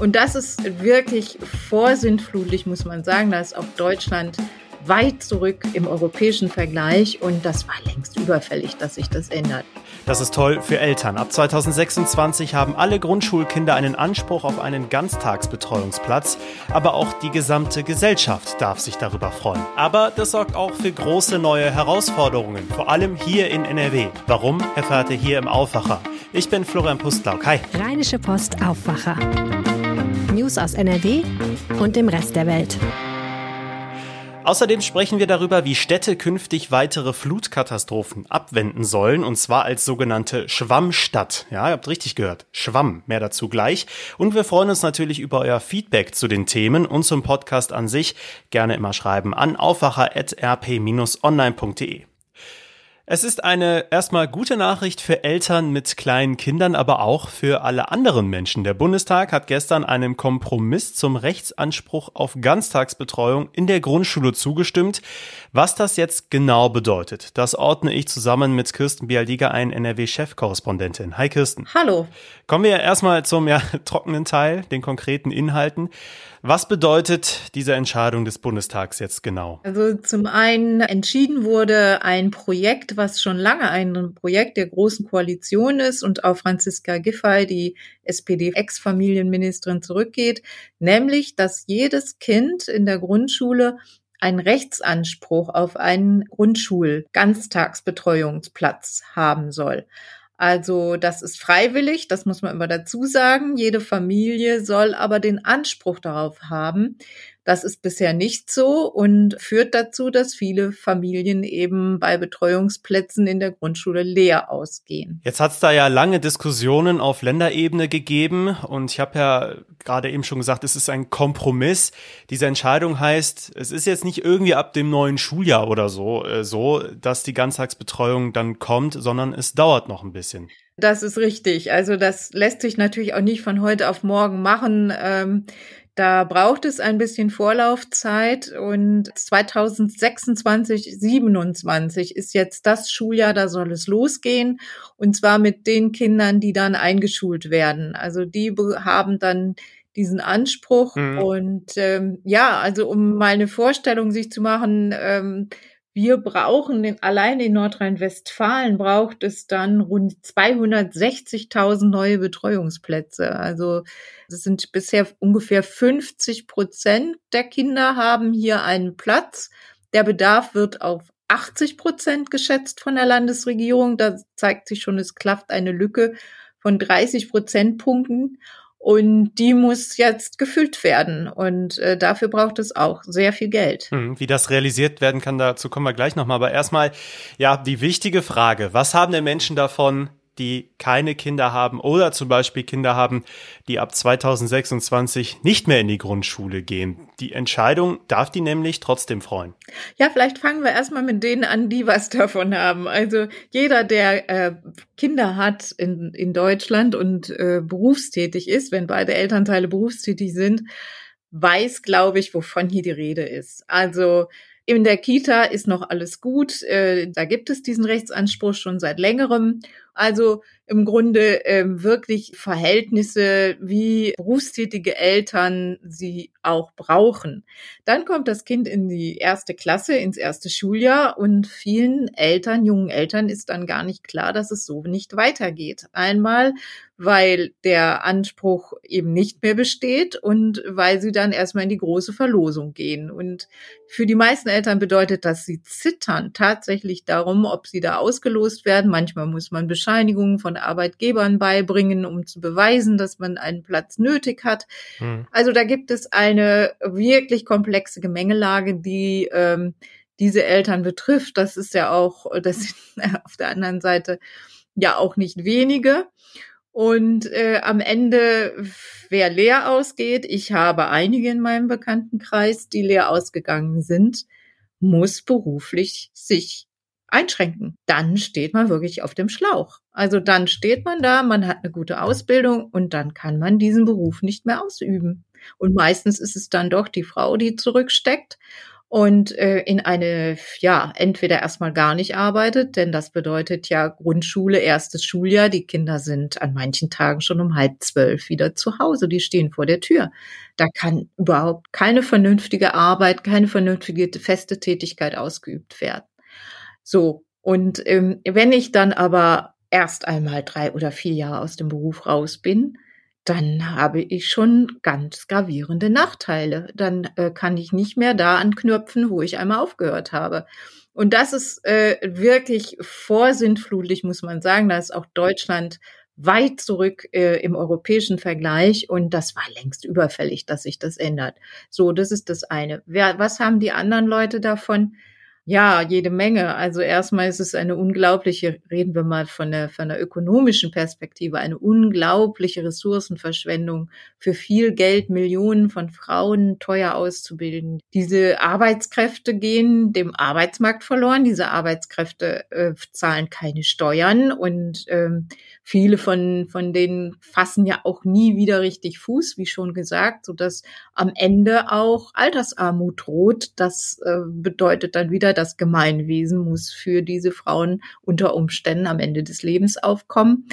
Und das ist wirklich vorsintflutlich, muss man sagen. Da ist auch Deutschland weit zurück im europäischen Vergleich und das war längst überfällig, dass sich das ändert. Das ist toll für Eltern. Ab 2026 haben alle Grundschulkinder einen Anspruch auf einen Ganztagsbetreuungsplatz, aber auch die gesamte Gesellschaft darf sich darüber freuen. Aber das sorgt auch für große neue Herausforderungen, vor allem hier in NRW. Warum erfahrt ihr hier im Aufwacher? Ich bin Florian Pustlauk. Hi. Rheinische Post Aufwacher. News aus NRW und dem Rest der Welt. Außerdem sprechen wir darüber, wie Städte künftig weitere Flutkatastrophen abwenden sollen, und zwar als sogenannte Schwammstadt. Ja, ihr habt richtig gehört. Schwamm. Mehr dazu gleich. Und wir freuen uns natürlich über euer Feedback zu den Themen und zum Podcast an sich. Gerne immer schreiben an aufwacher.rp-online.de. Es ist eine erstmal gute Nachricht für Eltern mit kleinen Kindern, aber auch für alle anderen Menschen. Der Bundestag hat gestern einem Kompromiss zum Rechtsanspruch auf Ganztagsbetreuung in der Grundschule zugestimmt. Was das jetzt genau bedeutet, das ordne ich zusammen mit Kirsten Bialdiga ein, NRW-Chefkorrespondentin. Hi Kirsten. Hallo. Kommen wir erstmal zum ja, trockenen Teil, den konkreten Inhalten. Was bedeutet diese Entscheidung des Bundestags jetzt genau? Also zum einen entschieden wurde ein Projekt, was schon lange ein Projekt der Großen Koalition ist und auf Franziska Giffey, die SPD-Ex-Familienministerin, zurückgeht, nämlich, dass jedes Kind in der Grundschule einen Rechtsanspruch auf einen Grundschul-Ganztagsbetreuungsplatz haben soll. Also das ist freiwillig, das muss man immer dazu sagen. Jede Familie soll aber den Anspruch darauf haben, das ist bisher nicht so und führt dazu, dass viele Familien eben bei Betreuungsplätzen in der Grundschule leer ausgehen. Jetzt hat es da ja lange Diskussionen auf Länderebene gegeben und ich habe ja gerade eben schon gesagt, es ist ein Kompromiss. Diese Entscheidung heißt, es ist jetzt nicht irgendwie ab dem neuen Schuljahr oder so, äh, so, dass die Ganztagsbetreuung dann kommt, sondern es dauert noch ein bisschen. Das ist richtig. Also das lässt sich natürlich auch nicht von heute auf morgen machen. Ähm, da braucht es ein bisschen Vorlaufzeit und 2026, 27 ist jetzt das Schuljahr, da soll es losgehen und zwar mit den Kindern, die dann eingeschult werden. Also die haben dann diesen Anspruch mhm. und ähm, ja, also um mal eine Vorstellung sich zu machen, ähm, wir brauchen in, allein in Nordrhein-Westfalen braucht es dann rund 260.000 neue Betreuungsplätze. Also es sind bisher ungefähr 50 Prozent der Kinder haben hier einen Platz. Der Bedarf wird auf 80 Prozent geschätzt von der Landesregierung. Da zeigt sich schon, es klafft eine Lücke von 30 Prozentpunkten. Und die muss jetzt gefüllt werden. Und äh, dafür braucht es auch sehr viel Geld. Hm, wie das realisiert werden kann, dazu kommen wir gleich nochmal. Aber erstmal, ja, die wichtige Frage. Was haben denn Menschen davon, die keine Kinder haben oder zum Beispiel Kinder haben, die ab 2026 nicht mehr in die Grundschule gehen. Die Entscheidung darf die nämlich trotzdem freuen. Ja, vielleicht fangen wir erstmal mit denen an, die was davon haben. Also jeder, der äh, Kinder hat in, in Deutschland und äh, berufstätig ist, wenn beide Elternteile berufstätig sind, weiß, glaube ich, wovon hier die Rede ist. Also in der Kita ist noch alles gut. Äh, da gibt es diesen Rechtsanspruch schon seit längerem. Also im Grunde ähm, wirklich Verhältnisse, wie berufstätige Eltern sie auch brauchen. Dann kommt das Kind in die erste Klasse, ins erste Schuljahr und vielen Eltern, jungen Eltern ist dann gar nicht klar, dass es so nicht weitergeht. Einmal, weil der Anspruch eben nicht mehr besteht und weil sie dann erstmal in die große Verlosung gehen. Und für die meisten Eltern bedeutet das, sie zittern tatsächlich darum, ob sie da ausgelost werden. Manchmal muss man Bescheinigungen von Arbeitgebern beibringen, um zu beweisen, dass man einen Platz nötig hat. Hm. Also da gibt es eine wirklich komplexe Gemengelage, die ähm, diese Eltern betrifft. Das ist ja auch, das sind auf der anderen Seite ja auch nicht wenige. Und äh, am Ende, wer leer ausgeht, ich habe einige in meinem Bekanntenkreis, die leer ausgegangen sind, muss beruflich sich einschränken. Dann steht man wirklich auf dem Schlauch. Also dann steht man da, man hat eine gute Ausbildung und dann kann man diesen Beruf nicht mehr ausüben. Und meistens ist es dann doch die Frau, die zurücksteckt. und äh, in eine, ja, entweder erstmal gar nicht arbeitet, denn das bedeutet ja Grundschule, erstes Schuljahr. Die Kinder sind an manchen Tagen schon um halb zwölf wieder zu Hause. Die stehen vor der Tür. Da kann überhaupt keine vernünftige Arbeit, keine vernünftige feste Tätigkeit ausgeübt werden. So. Und ähm, wenn ich dann aber erst einmal drei oder vier Jahre aus dem Beruf raus bin, dann habe ich schon ganz gravierende Nachteile. Dann äh, kann ich nicht mehr da anknüpfen, wo ich einmal aufgehört habe. Und das ist äh, wirklich vorsintflutlich, muss man sagen. Da ist auch Deutschland weit zurück äh, im europäischen Vergleich und das war längst überfällig, dass sich das ändert. So, das ist das eine. Wer, was haben die anderen Leute davon? Ja, jede Menge. Also erstmal ist es eine unglaubliche, reden wir mal von der, von der ökonomischen Perspektive, eine unglaubliche Ressourcenverschwendung für viel Geld, Millionen von Frauen teuer auszubilden. Diese Arbeitskräfte gehen dem Arbeitsmarkt verloren. Diese Arbeitskräfte äh, zahlen keine Steuern und ähm, viele von, von denen fassen ja auch nie wieder richtig Fuß, wie schon gesagt, so dass am Ende auch Altersarmut droht. Das äh, bedeutet dann wieder, das Gemeinwesen muss für diese Frauen unter Umständen am Ende des Lebens aufkommen.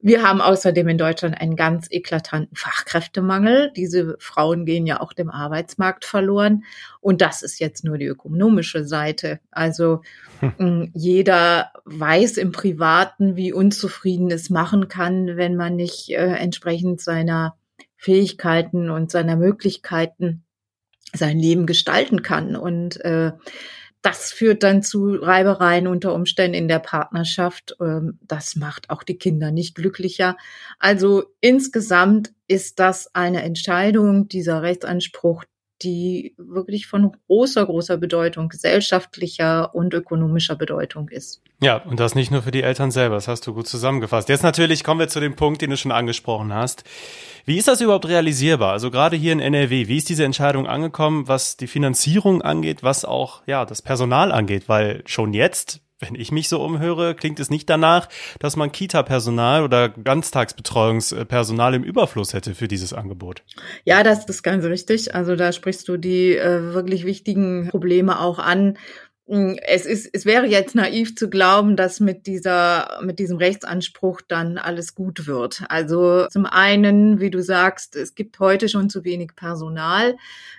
Wir haben außerdem in Deutschland einen ganz eklatanten Fachkräftemangel. Diese Frauen gehen ja auch dem Arbeitsmarkt verloren. Und das ist jetzt nur die ökonomische Seite. Also hm. jeder weiß im Privaten, wie unzufrieden es machen kann, wenn man nicht äh, entsprechend seiner Fähigkeiten und seiner Möglichkeiten sein Leben gestalten kann. Und äh, das führt dann zu Reibereien unter Umständen in der Partnerschaft. Ähm, das macht auch die Kinder nicht glücklicher. Also insgesamt ist das eine Entscheidung, dieser Rechtsanspruch, die wirklich von großer, großer Bedeutung, gesellschaftlicher und ökonomischer Bedeutung ist. Ja, und das nicht nur für die Eltern selber, das hast du gut zusammengefasst. Jetzt natürlich kommen wir zu dem Punkt, den du schon angesprochen hast. Wie ist das überhaupt realisierbar? Also gerade hier in NRW, wie ist diese Entscheidung angekommen, was die Finanzierung angeht, was auch ja das Personal angeht? Weil schon jetzt wenn ich mich so umhöre, klingt es nicht danach, dass man Kita-Personal oder Ganztagsbetreuungspersonal im Überfluss hätte für dieses Angebot. Ja, das ist ganz richtig. Also da sprichst du die äh, wirklich wichtigen Probleme auch an. Hm, es ist, es wäre jetzt naiv zu glauben, dass mit dieser, mit diesem Rechtsanspruch dann alles gut wird. Also zum einen, wie du sagst, es gibt heute schon zu wenig Personal.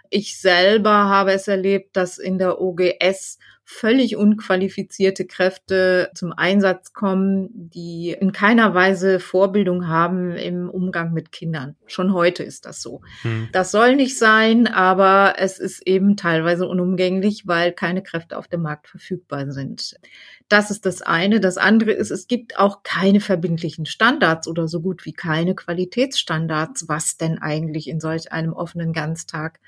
Ich selber habe es erlebt, dass in der OGS völlig unqualifizierte Kräfte zum Einsatz kommen, die in keiner Weise Vorbildung haben im Umgang mit Kindern. Schon heute ist das so. Hm. Das soll nicht sein, aber es ist eben teilweise unumgänglich, weil keine Kräfte auf dem Markt verfügbar sind. Das ist das eine. Das andere ist, es gibt auch keine verbindlichen Standards oder so gut wie keine Qualitätsstandards, was denn eigentlich in solch einem offenen Ganztag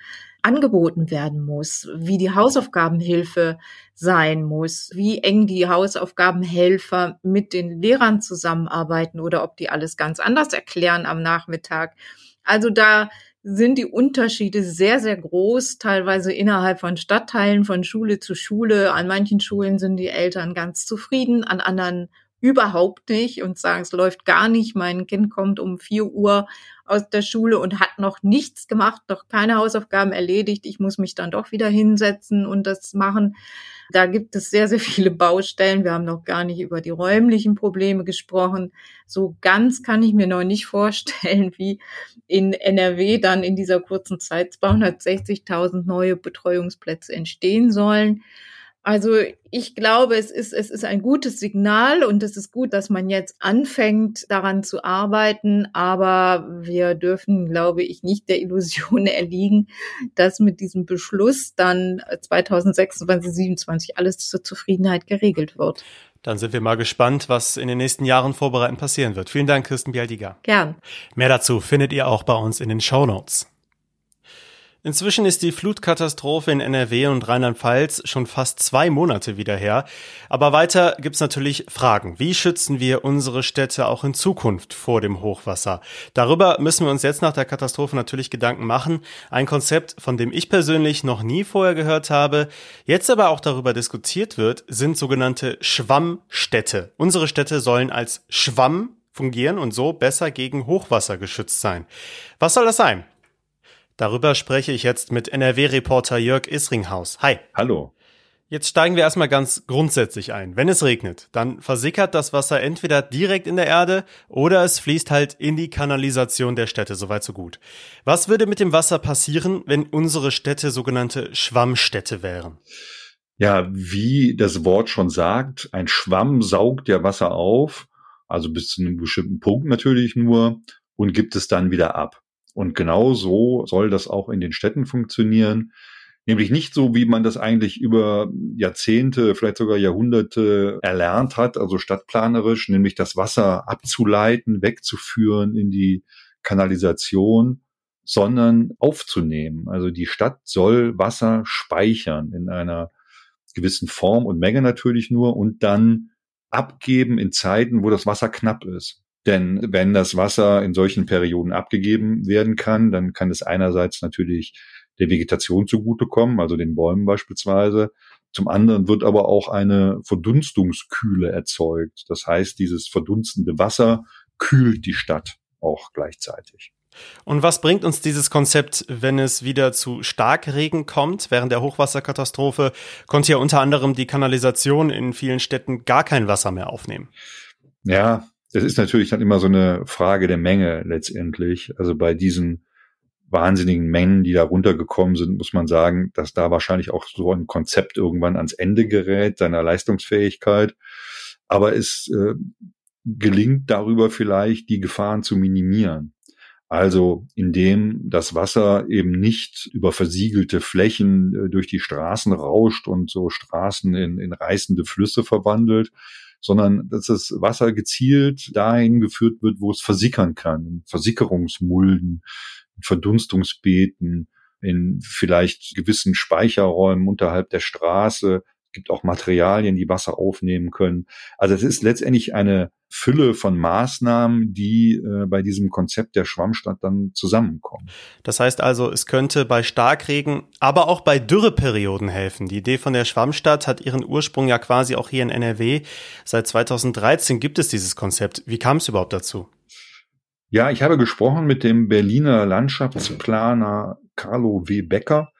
angeboten werden muss, wie die Hausaufgabenhilfe sein muss, wie eng die Hausaufgabenhelfer mit den Lehrern zusammenarbeiten oder ob die alles ganz anders erklären am Nachmittag. Also da sind die Unterschiede sehr, sehr groß, teilweise innerhalb von Stadtteilen, von Schule zu Schule. An manchen Schulen sind die Eltern ganz zufrieden, an anderen überhaupt nicht und sagen, es läuft gar nicht. Mein Kind kommt um vier Uhr aus der Schule und hat noch nichts gemacht, noch keine Hausaufgaben erledigt. Ich muss mich dann doch wieder hinsetzen und das machen. Da gibt es sehr, sehr viele Baustellen. Wir haben noch gar nicht über die räumlichen Probleme gesprochen. So ganz kann ich mir noch nicht vorstellen, wie in NRW dann in dieser kurzen Zeit 260.000 neue Betreuungsplätze entstehen sollen. Also ich glaube, es ist, es ist ein gutes Signal und es ist gut, dass man jetzt anfängt, daran zu arbeiten. Aber wir dürfen, glaube ich, nicht der Illusion erliegen, dass mit diesem Beschluss dann 2026, 2027 alles zur Zufriedenheit geregelt wird. Dann sind wir mal gespannt, was in den nächsten Jahren vorbereitend passieren wird. Vielen Dank, Kirsten Bialdiger. Gern. Mehr dazu findet ihr auch bei uns in den Show Notes. Inzwischen ist die Flutkatastrophe in NRW und Rheinland-Pfalz schon fast zwei Monate wieder her. Aber weiter gibt's natürlich Fragen. Wie schützen wir unsere Städte auch in Zukunft vor dem Hochwasser? Darüber müssen wir uns jetzt nach der Katastrophe natürlich Gedanken machen. Ein Konzept, von dem ich persönlich noch nie vorher gehört habe, jetzt aber auch darüber diskutiert wird, sind sogenannte Schwammstädte. Unsere Städte sollen als Schwamm fungieren und so besser gegen Hochwasser geschützt sein. Was soll das sein? Darüber spreche ich jetzt mit NRW-Reporter Jörg Isringhaus. Hi. Hallo. Jetzt steigen wir erstmal ganz grundsätzlich ein. Wenn es regnet, dann versickert das Wasser entweder direkt in der Erde oder es fließt halt in die Kanalisation der Städte. Soweit so gut. Was würde mit dem Wasser passieren, wenn unsere Städte sogenannte Schwammstädte wären? Ja, wie das Wort schon sagt, ein Schwamm saugt ja Wasser auf, also bis zu einem bestimmten Punkt natürlich nur und gibt es dann wieder ab. Und genau so soll das auch in den Städten funktionieren. Nämlich nicht so, wie man das eigentlich über Jahrzehnte, vielleicht sogar Jahrhunderte erlernt hat, also stadtplanerisch, nämlich das Wasser abzuleiten, wegzuführen in die Kanalisation, sondern aufzunehmen. Also die Stadt soll Wasser speichern in einer gewissen Form und Menge natürlich nur und dann abgeben in Zeiten, wo das Wasser knapp ist. Denn wenn das Wasser in solchen Perioden abgegeben werden kann, dann kann es einerseits natürlich der Vegetation zugutekommen, also den Bäumen beispielsweise. Zum anderen wird aber auch eine Verdunstungskühle erzeugt. Das heißt, dieses verdunstende Wasser kühlt die Stadt auch gleichzeitig. Und was bringt uns dieses Konzept, wenn es wieder zu Starkregen kommt? Während der Hochwasserkatastrophe konnte ja unter anderem die Kanalisation in vielen Städten gar kein Wasser mehr aufnehmen. Ja, das ist natürlich dann immer so eine Frage der Menge letztendlich. Also bei diesen wahnsinnigen Mengen, die da runtergekommen sind, muss man sagen, dass da wahrscheinlich auch so ein Konzept irgendwann ans Ende gerät, seiner Leistungsfähigkeit. Aber es äh, gelingt darüber vielleicht, die Gefahren zu minimieren. Also indem das Wasser eben nicht über versiegelte Flächen äh, durch die Straßen rauscht und so Straßen in, in reißende Flüsse verwandelt, sondern dass das Wasser gezielt dahin geführt wird, wo es versickern kann, in Versickerungsmulden, in Verdunstungsbeeten, in vielleicht gewissen Speicherräumen unterhalb der Straße. Es gibt auch Materialien, die Wasser aufnehmen können. Also es ist letztendlich eine Fülle von Maßnahmen, die äh, bei diesem Konzept der Schwammstadt dann zusammenkommen. Das heißt also, es könnte bei Starkregen, aber auch bei Dürreperioden helfen. Die Idee von der Schwammstadt hat ihren Ursprung ja quasi auch hier in NRW. Seit 2013 gibt es dieses Konzept. Wie kam es überhaupt dazu? Ja, ich habe gesprochen mit dem Berliner Landschaftsplaner Carlo W. Becker.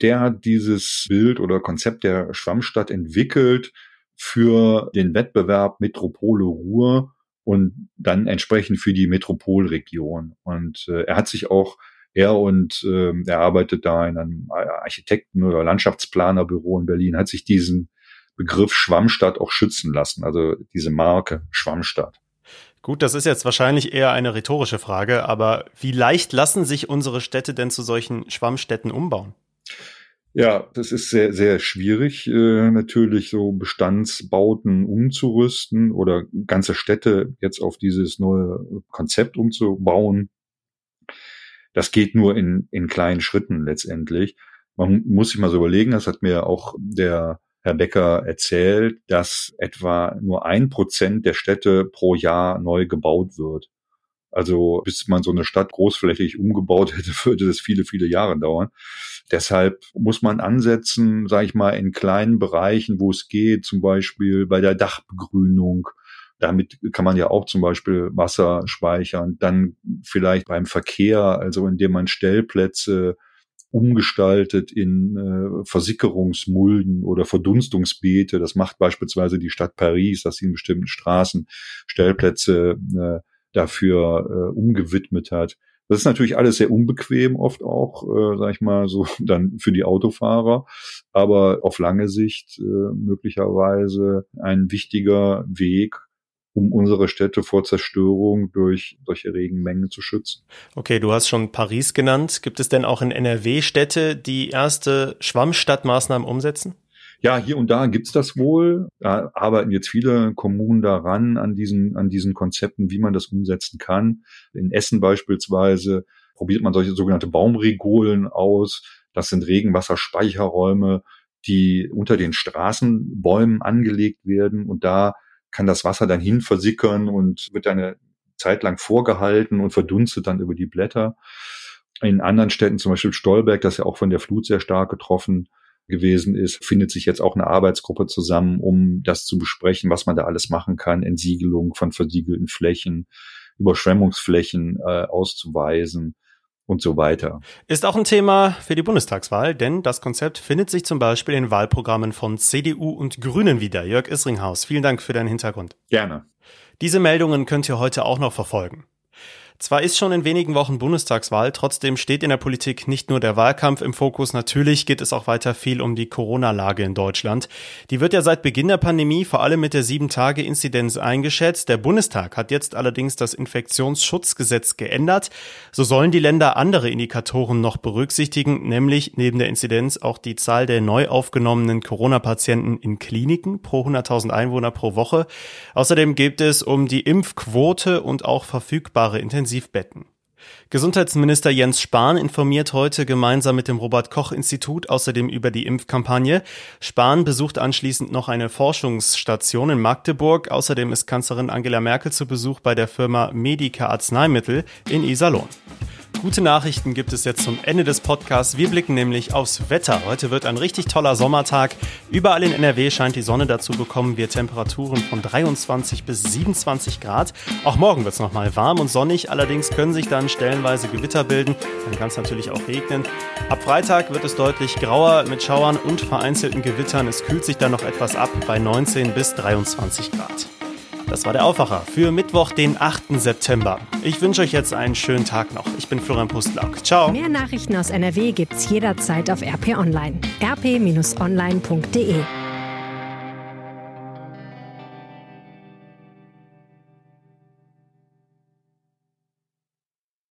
Der hat dieses Bild oder Konzept der Schwammstadt entwickelt für den Wettbewerb Metropole Ruhr und dann entsprechend für die Metropolregion. Und äh, er hat sich auch, er und äh, er arbeitet da in einem Architekten- oder Landschaftsplanerbüro in Berlin, hat sich diesen Begriff Schwammstadt auch schützen lassen, also diese Marke Schwammstadt. Gut, das ist jetzt wahrscheinlich eher eine rhetorische Frage, aber wie leicht lassen sich unsere Städte denn zu solchen Schwammstädten umbauen? Ja, das ist sehr, sehr schwierig, äh, natürlich so Bestandsbauten umzurüsten oder ganze Städte jetzt auf dieses neue Konzept umzubauen. Das geht nur in, in kleinen Schritten letztendlich. Man muss sich mal so überlegen, das hat mir auch der Herr Becker erzählt, dass etwa nur ein Prozent der Städte pro Jahr neu gebaut wird. Also bis man so eine Stadt großflächig umgebaut hätte, würde das viele, viele Jahre dauern. Deshalb muss man ansetzen, sage ich mal, in kleinen Bereichen, wo es geht, zum Beispiel bei der Dachbegrünung. Damit kann man ja auch zum Beispiel Wasser speichern. Dann vielleicht beim Verkehr, also indem man Stellplätze umgestaltet in äh, Versickerungsmulden oder Verdunstungsbeete. Das macht beispielsweise die Stadt Paris, dass sie in bestimmten Straßen Stellplätze äh, dafür äh, umgewidmet hat. Das ist natürlich alles sehr unbequem, oft auch, äh, sag ich mal, so dann für die Autofahrer, aber auf lange Sicht äh, möglicherweise ein wichtiger Weg, um unsere Städte vor Zerstörung durch solche Regenmengen zu schützen. Okay, du hast schon Paris genannt. Gibt es denn auch in NRW Städte, die erste Schwammstadtmaßnahmen umsetzen? Ja, hier und da gibt's das wohl. Da arbeiten jetzt viele Kommunen daran, an diesen, an diesen Konzepten, wie man das umsetzen kann. In Essen beispielsweise probiert man solche sogenannte Baumregolen aus. Das sind Regenwasserspeicherräume, die unter den Straßenbäumen angelegt werden und da kann das Wasser dann hin versickern und wird eine Zeit lang vorgehalten und verdunstet dann über die Blätter. In anderen Städten, zum Beispiel Stolberg, das ja auch von der Flut sehr stark getroffen gewesen ist, findet sich jetzt auch eine Arbeitsgruppe zusammen, um das zu besprechen, was man da alles machen kann. Entsiegelung von versiegelten Flächen, Überschwemmungsflächen äh, auszuweisen. und so weiter. Ist auch ein Thema für die Bundestagswahl, denn das Konzept findet sich zum Beispiel in Wahlprogrammen von CDU und Grünen wieder. Jörg Isringhaus, vielen Dank für deinen Hintergrund. Gerne. Diese Meldungen könnt ihr heute auch noch verfolgen. Zwar ist schon in wenigen Wochen Bundestagswahl, trotzdem steht in der Politik nicht nur der Wahlkampf im Fokus, natürlich geht es auch weiter viel um die Corona-Lage in Deutschland. Die wird ja seit Beginn der Pandemie vor allem mit der 7-Tage-Inzidenz eingeschätzt. Der Bundestag hat jetzt allerdings das Infektionsschutzgesetz geändert. So sollen die Länder andere Indikatoren noch berücksichtigen, nämlich neben der Inzidenz auch die Zahl der neu aufgenommenen Corona-Patienten in Kliniken pro 100.000 Einwohner pro Woche. Außerdem geht es um die Impfquote und auch verfügbare Intensivbetten. Intensivbetten. Gesundheitsminister Jens Spahn informiert heute gemeinsam mit dem Robert Koch Institut außerdem über die Impfkampagne. Spahn besucht anschließend noch eine Forschungsstation in Magdeburg. Außerdem ist Kanzlerin Angela Merkel zu Besuch bei der Firma Medica Arzneimittel in Iserlohn. Gute Nachrichten gibt es jetzt zum Ende des Podcasts. Wir blicken nämlich aufs Wetter. Heute wird ein richtig toller Sommertag. Überall in NRW scheint die Sonne. Dazu bekommen wir Temperaturen von 23 bis 27 Grad. Auch morgen wird es nochmal warm und sonnig. Allerdings können sich dann stellenweise Gewitter bilden. Dann kann es natürlich auch regnen. Ab Freitag wird es deutlich grauer mit Schauern und vereinzelten Gewittern. Es kühlt sich dann noch etwas ab bei 19 bis 23 Grad. Das war der Aufwacher für Mittwoch, den 8. September. Ich wünsche euch jetzt einen schönen Tag noch. Ich bin Florian Pustlauk. Ciao. Mehr Nachrichten aus NRW gibt's jederzeit auf RP Online. rp-online.de